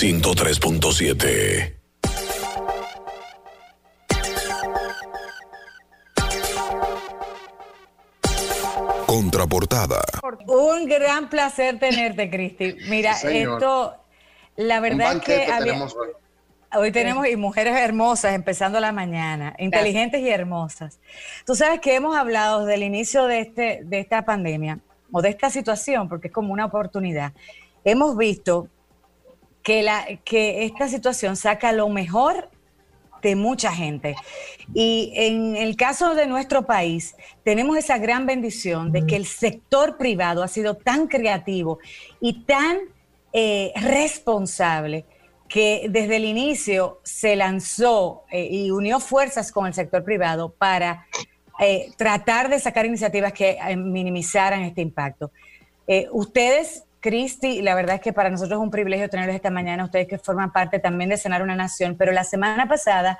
103.7. Contraportada. Un gran placer tenerte, Cristi. Mira, esto, la verdad es que hoy. tenemos y mujeres hermosas empezando la mañana, inteligentes y hermosas. Tú sabes que hemos hablado desde el inicio de, este, de esta pandemia o de esta situación, porque es como una oportunidad. Hemos visto que, la, que esta situación saca lo mejor de mucha gente. Y en el caso de nuestro país, tenemos esa gran bendición de que el sector privado ha sido tan creativo y tan eh, responsable que desde el inicio se lanzó eh, y unió fuerzas con el sector privado para eh, tratar de sacar iniciativas que minimizaran este impacto. ustedes Cristi, la verdad es que para nosotros es un privilegio tenerlos esta mañana, ustedes que forman parte también de Cenar una Nación, pero la semana pasada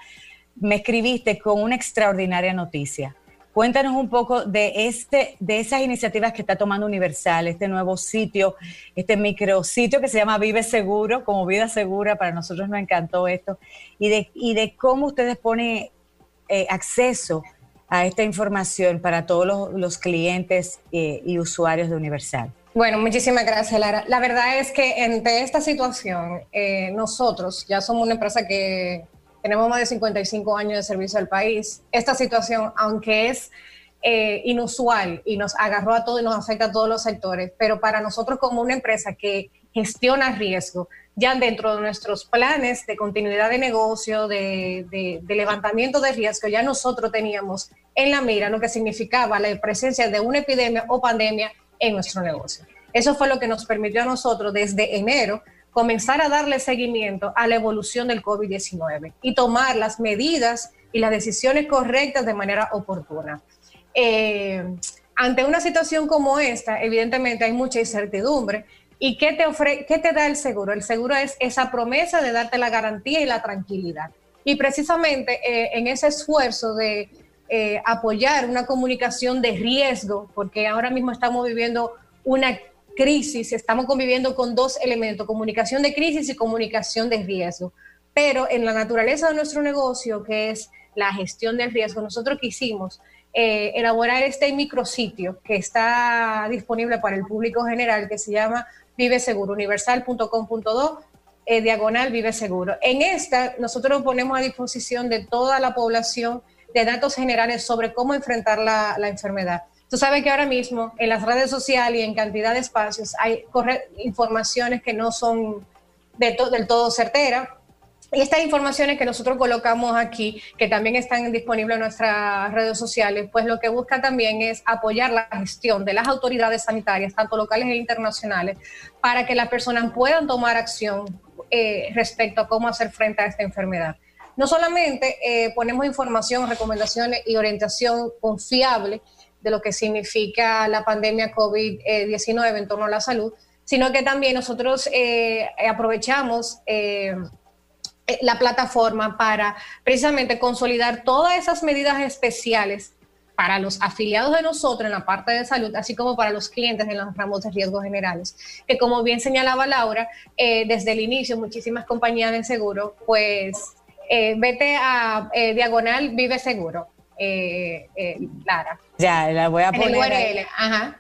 me escribiste con una extraordinaria noticia. Cuéntanos un poco de este, de esas iniciativas que está tomando Universal, este nuevo sitio, este micrositio que se llama Vive Seguro, como vida segura, para nosotros nos encantó esto, y de, y de cómo ustedes ponen eh, acceso a esta información para todos los, clientes eh, y usuarios de Universal. Bueno, muchísimas gracias, Lara. La verdad es que ante esta situación, eh, nosotros ya somos una empresa que tenemos más de 55 años de servicio al país. Esta situación, aunque es eh, inusual y nos agarró a todos y nos afecta a todos los sectores, pero para nosotros como una empresa que gestiona riesgo, ya dentro de nuestros planes de continuidad de negocio, de, de levantamiento de riesgo, ya nosotros teníamos en la mira lo que significaba la presencia de una epidemia o pandemia en nuestro negocio. Eso fue lo que nos permitió a nosotros desde enero comenzar a darle seguimiento a la evolución del COVID-19 y tomar las medidas y las decisiones correctas de manera oportuna. Eh, ante una situación como esta, evidentemente hay mucha incertidumbre. ¿Y qué te, ofre qué te da el seguro? El seguro es esa promesa de darte la garantía y la tranquilidad. Y precisamente eh, en ese esfuerzo de eh, apoyar una comunicación de riesgo, porque ahora mismo estamos viviendo una crisis, estamos conviviendo con dos elementos, comunicación de crisis y comunicación de riesgo. Pero en la naturaleza de nuestro negocio, que es la gestión del riesgo, nosotros quisimos eh, elaborar este micrositio que está disponible para el público general, que se llama Vive Seguro, universal.com.do, eh, diagonal Vive Seguro. En esta, nosotros ponemos a disposición de toda la población de datos generales sobre cómo enfrentar la, enfermedad. Tú sabes que ahora mismo en las redes sociales y en cantidad de espacios hay informaciones que no son de del todo certeras. Y estas informaciones que nosotros colocamos aquí, que también están disponibles en nuestras redes sociales, pues lo que busca también es apoyar la gestión de las autoridades sanitarias, tanto locales e internacionales, para que las personas puedan tomar acción eh, respecto a cómo hacer frente a esta enfermedad. No solamente eh, ponemos información, recomendaciones y orientación confiable de lo que significa la pandemia COVID-19 en torno a la salud, sino que también nosotros eh, aprovechamos eh, la plataforma para precisamente consolidar todas esas medidas especiales para los afiliados de nosotros en la parte de salud, así como para los clientes en los ramos de riesgos generales, que como bien señalaba Laura, desde el inicio muchísimas compañías de seguro pues eh, vete a eh, Diagonal Vive Seguro, eh, Lara. Ya, la voy a poner. En URL, ajá.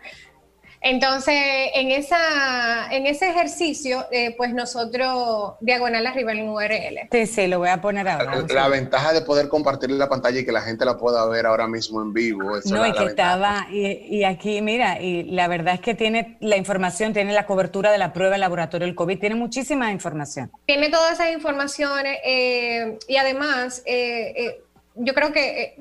Entonces, en, esa, en ese ejercicio, pues nosotros, diagonal arriba en URL. Sí, sí, lo voy a poner ahora. La, ventaja de poder compartir la pantalla y que la gente la pueda ver ahora mismo en vivo. no, y que estaba, y, aquí, mira, y la verdad es que tiene la información, tiene la cobertura de la prueba en laboratorio del COVID, tiene muchísima información. Tiene todas esas informaciones eh, y además, eh, eh, yo creo que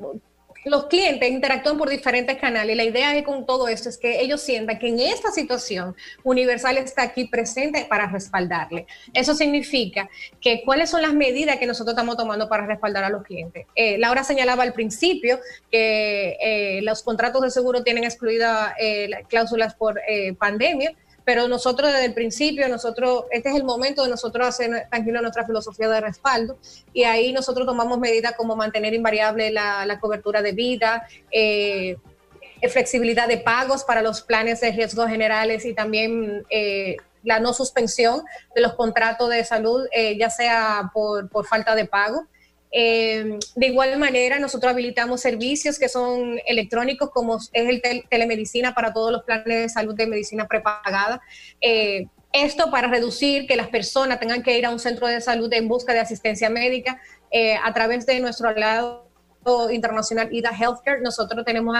los clientes interactúan por diferentes canales. La idea es con todo esto es que ellos sientan que en esta situación Universal está aquí presente para respaldarle. Eso significa que cuáles son las medidas que nosotros estamos tomando para respaldar a los clientes. Eh, Laura señalaba al principio que eh, los contratos de seguro tienen excluidas eh, cláusulas por pandemia pero nosotros desde el principio, nosotros, este es el momento de nosotros hacer tranquilo nuestra filosofía de respaldo y ahí nosotros tomamos medidas como mantener invariable la, cobertura de vida, eh, flexibilidad de pagos para los planes de riesgos generales y también eh, la no suspensión de los contratos de salud, eh, ya sea por, por, falta de pago. Eh, de igual manera, nosotros habilitamos servicios que son electrónicos, como es el telemedicina para todos los planes de salud de medicina prepagada. Eh, esto para reducir que las personas tengan que ir a un centro de salud en busca de asistencia médica a través de nuestro aliado internacional IDA Healthcare. Nosotros tenemos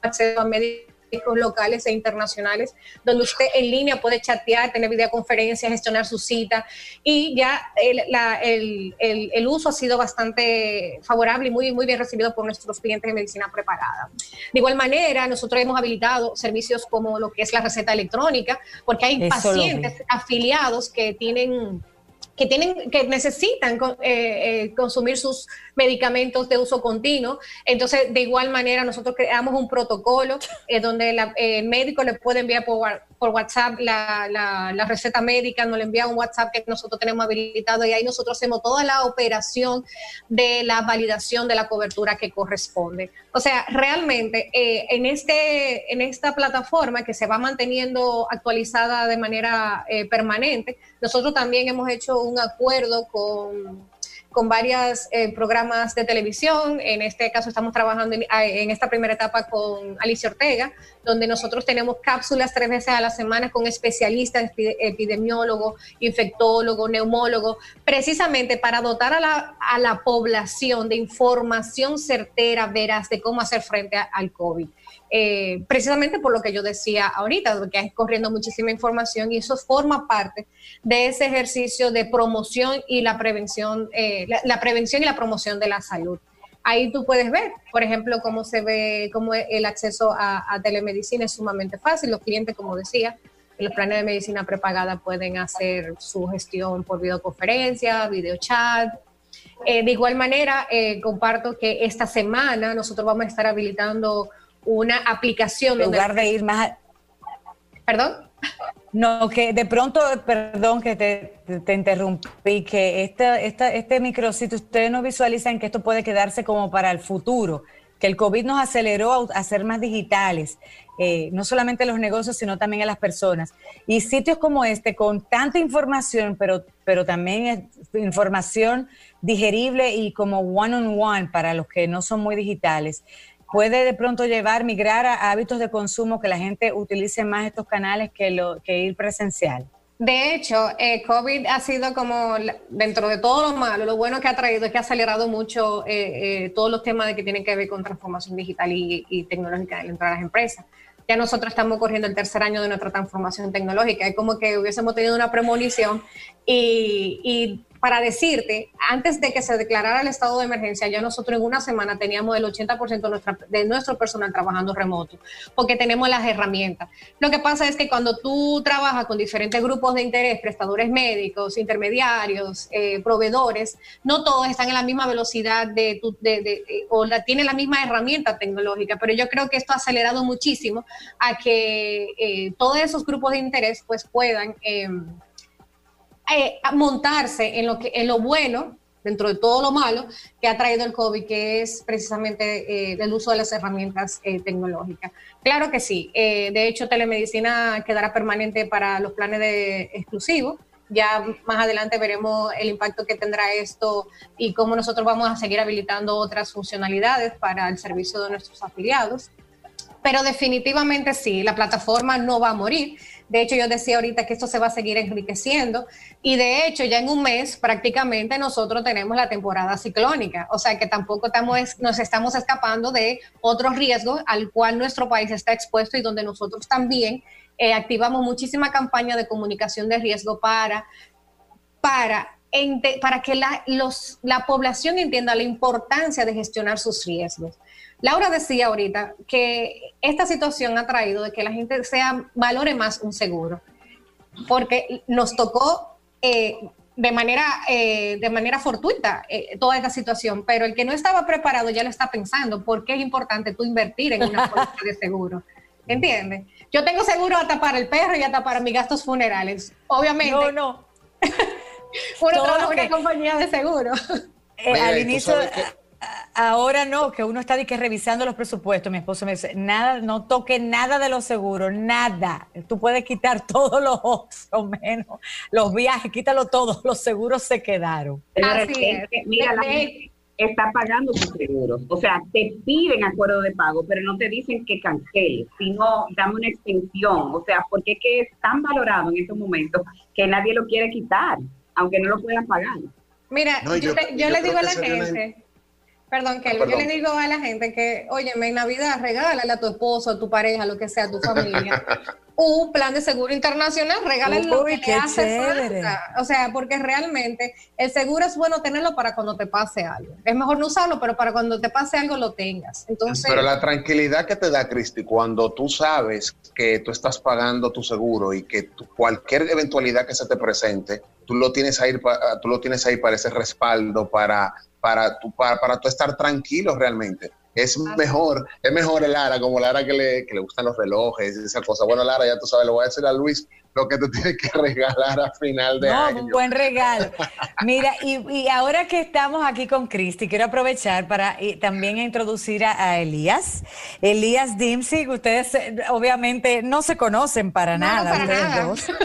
acceso a médicos locales e internacionales, donde usted en línea puede chatear, tener videoconferencias, gestionar su cita y ya el, el, uso ha sido bastante favorable y muy, muy bien recibido por nuestros clientes de medicina preparada. De igual manera, nosotros hemos habilitado servicios como lo que es la receta electrónica, porque hay pacientes afiliados que tienen que, tienen, que necesitan eh, eh, consumir sus medicamentos de uso continuo. Entonces, de igual manera, nosotros creamos un protocolo eh, donde el médico le puede enviar por, por WhatsApp la, la, receta médica, nos le envía un WhatsApp que nosotros tenemos habilitado y ahí nosotros hacemos toda la operación de la validación de la cobertura que corresponde. O sea, realmente en, este, en esta plataforma que se va manteniendo actualizada de manera permanente, nosotros también hemos hecho un acuerdo con, con varios eh, programas de televisión. En este caso estamos trabajando en, esta primera etapa con Alicia Ortega, donde nosotros tenemos cápsulas tres veces a la semana con especialistas, epidemiólogos, infectólogos, neumólogos, precisamente para dotar a la población de información certera, veraz, de cómo hacer frente al COVID. Eh, precisamente por lo que yo decía ahorita, porque hay corriendo muchísima información y eso forma parte de ese ejercicio de promoción y la prevención, eh, la, prevención y la promoción de la salud. Ahí tú puedes ver, por ejemplo, cómo se ve, cómo el acceso a, telemedicina es sumamente fácil. Los clientes, como decía, en los planes de medicina prepagada pueden hacer su gestión por videoconferencia, videochat, eh, de igual manera, comparto que esta semana nosotros vamos a estar habilitando una aplicación. En lugar de ir más... ¿Perdón? No, que de pronto, perdón que te, te interrumpí, que esta, esta, este micrositio, ustedes no visualizan que esto puede quedarse como para el futuro, que el COVID nos aceleró a, ser más digitales, eh, no solamente los negocios, sino también a las personas. Y sitios como este, con tanta información, pero, pero también es información digerible y como one-on-one -on -one para los que no son muy digitales, puede de pronto llevar, migrar a hábitos de consumo que la gente utilice más estos canales que, lo, que ir presencial. De hecho, eh, COVID ha sido como, dentro de todo lo malo, lo bueno que ha traído es que ha acelerado mucho eh, eh, todos los temas de que tienen que ver con transformación digital y, tecnológica dentro de las empresas. Ya nosotros estamos corriendo el tercer año de nuestra transformación tecnológica. Es como que hubiésemos tenido una premonición y, y para decirte, antes de que se declarara el estado de emergencia, ya nosotros en una semana teníamos el 80% de, nuestra, de nuestro personal trabajando remoto, porque tenemos las herramientas. Lo que pasa es que cuando tú trabajas con diferentes grupos de interés, prestadores médicos, intermediarios, eh, proveedores, no todos están en la misma velocidad de, o la, tienen la misma herramienta tecnológica, pero yo creo que esto ha acelerado muchísimo a que eh, todos esos grupos de interés pues puedan... Em, eh, montarse en lo, que, en lo bueno, dentro de todo lo malo que ha traído el COVID, que es precisamente eh, el uso de las herramientas eh, tecnológicas. Claro que sí. de hecho, telemedicina quedará permanente para los planes de exclusivos. Ya más adelante veremos el impacto que tendrá esto y cómo nosotros vamos a seguir habilitando otras funcionalidades para el servicio de nuestros afiliados. Pero definitivamente sí, la plataforma no va a morir. De hecho, yo decía ahorita que esto se va a seguir enriqueciendo y de hecho ya en un mes prácticamente nosotros tenemos la temporada ciclónica, o sea que tampoco estamos, nos estamos escapando de otros riesgos al cual nuestro país está expuesto y donde nosotros también eh, activamos muchísima campaña de comunicación de riesgo para, para para que la, la población entienda la importancia de gestionar sus riesgos. Laura decía ahorita que esta situación ha traído de que la gente sea valore más un seguro, porque nos tocó eh, de manera eh, de manera fortuita eh, toda esta situación, pero el que no estaba preparado ya lo está pensando, porque es importante tú invertir en una póliza de seguro. ¿Entiendes? Yo tengo seguro hasta para el perro y hasta para mis gastos funerales. Obviamente. No, no. Uno trabaja en una compañía de seguro. al inicio ahora no, que uno está de que revisando los presupuestos. Mi esposo me dice, nada, no toque nada de los seguros, nada. Tú puedes quitar todos los o menos los viajes, quítalo todo, los seguros se quedaron. mira, la gente está pagando sus seguros. O sea, te piden acuerdo de pago, pero no te dicen que canceles, sino dame una extensión. O sea, porque es que es tan valorado en estos momentos que nadie lo quiere quitar, aunque no lo puedan pagar. Mira, yo, le digo a la gente, perdón, que yo le digo a la gente que, oye, en Navidad regálale a tu esposo, a tu pareja, lo que sea, a tu familia, un plan de seguro internacional, regálale lo que te hace falta. O sea, porque realmente el seguro es bueno tenerlo para cuando te pase algo. Es mejor no usarlo, pero para cuando te pase algo lo tengas. Entonces, pero la tranquilidad que te da, Cristi, cuando tú sabes que tú estás pagando tu seguro y que cualquier eventualidad que se te presente, tú lo tienes ahí, tú lo tienes ahí para ese respaldo, para, para, tu, para, para tú estar tranquilo realmente. Es mejor, es mejor el Lara, como Lara que le, que le gustan los relojes y esa cosa. Bueno, Lara, ya tú sabes, le voy a decir a Luis lo que tú tienes que regalar a final de año. No, buen regalo. Mira, y, ahora que estamos aquí con Cristi, quiero aprovechar para también introducir a, Elías. Elías Dimsig, ustedes eh, obviamente no se conocen para nada, ustedes dos.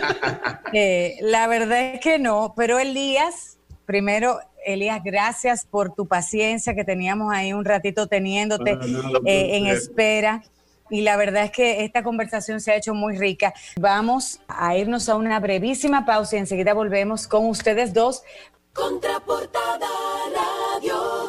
Eh, la verdad es que no, pero Elías, primero, Elías, gracias por tu paciencia que teníamos ahí un ratito teniéndote eh, en espera y la verdad es que esta conversación se ha hecho muy rica. Vamos a irnos a una brevísima pausa y enseguida volvemos con ustedes dos. Contraportada Radio.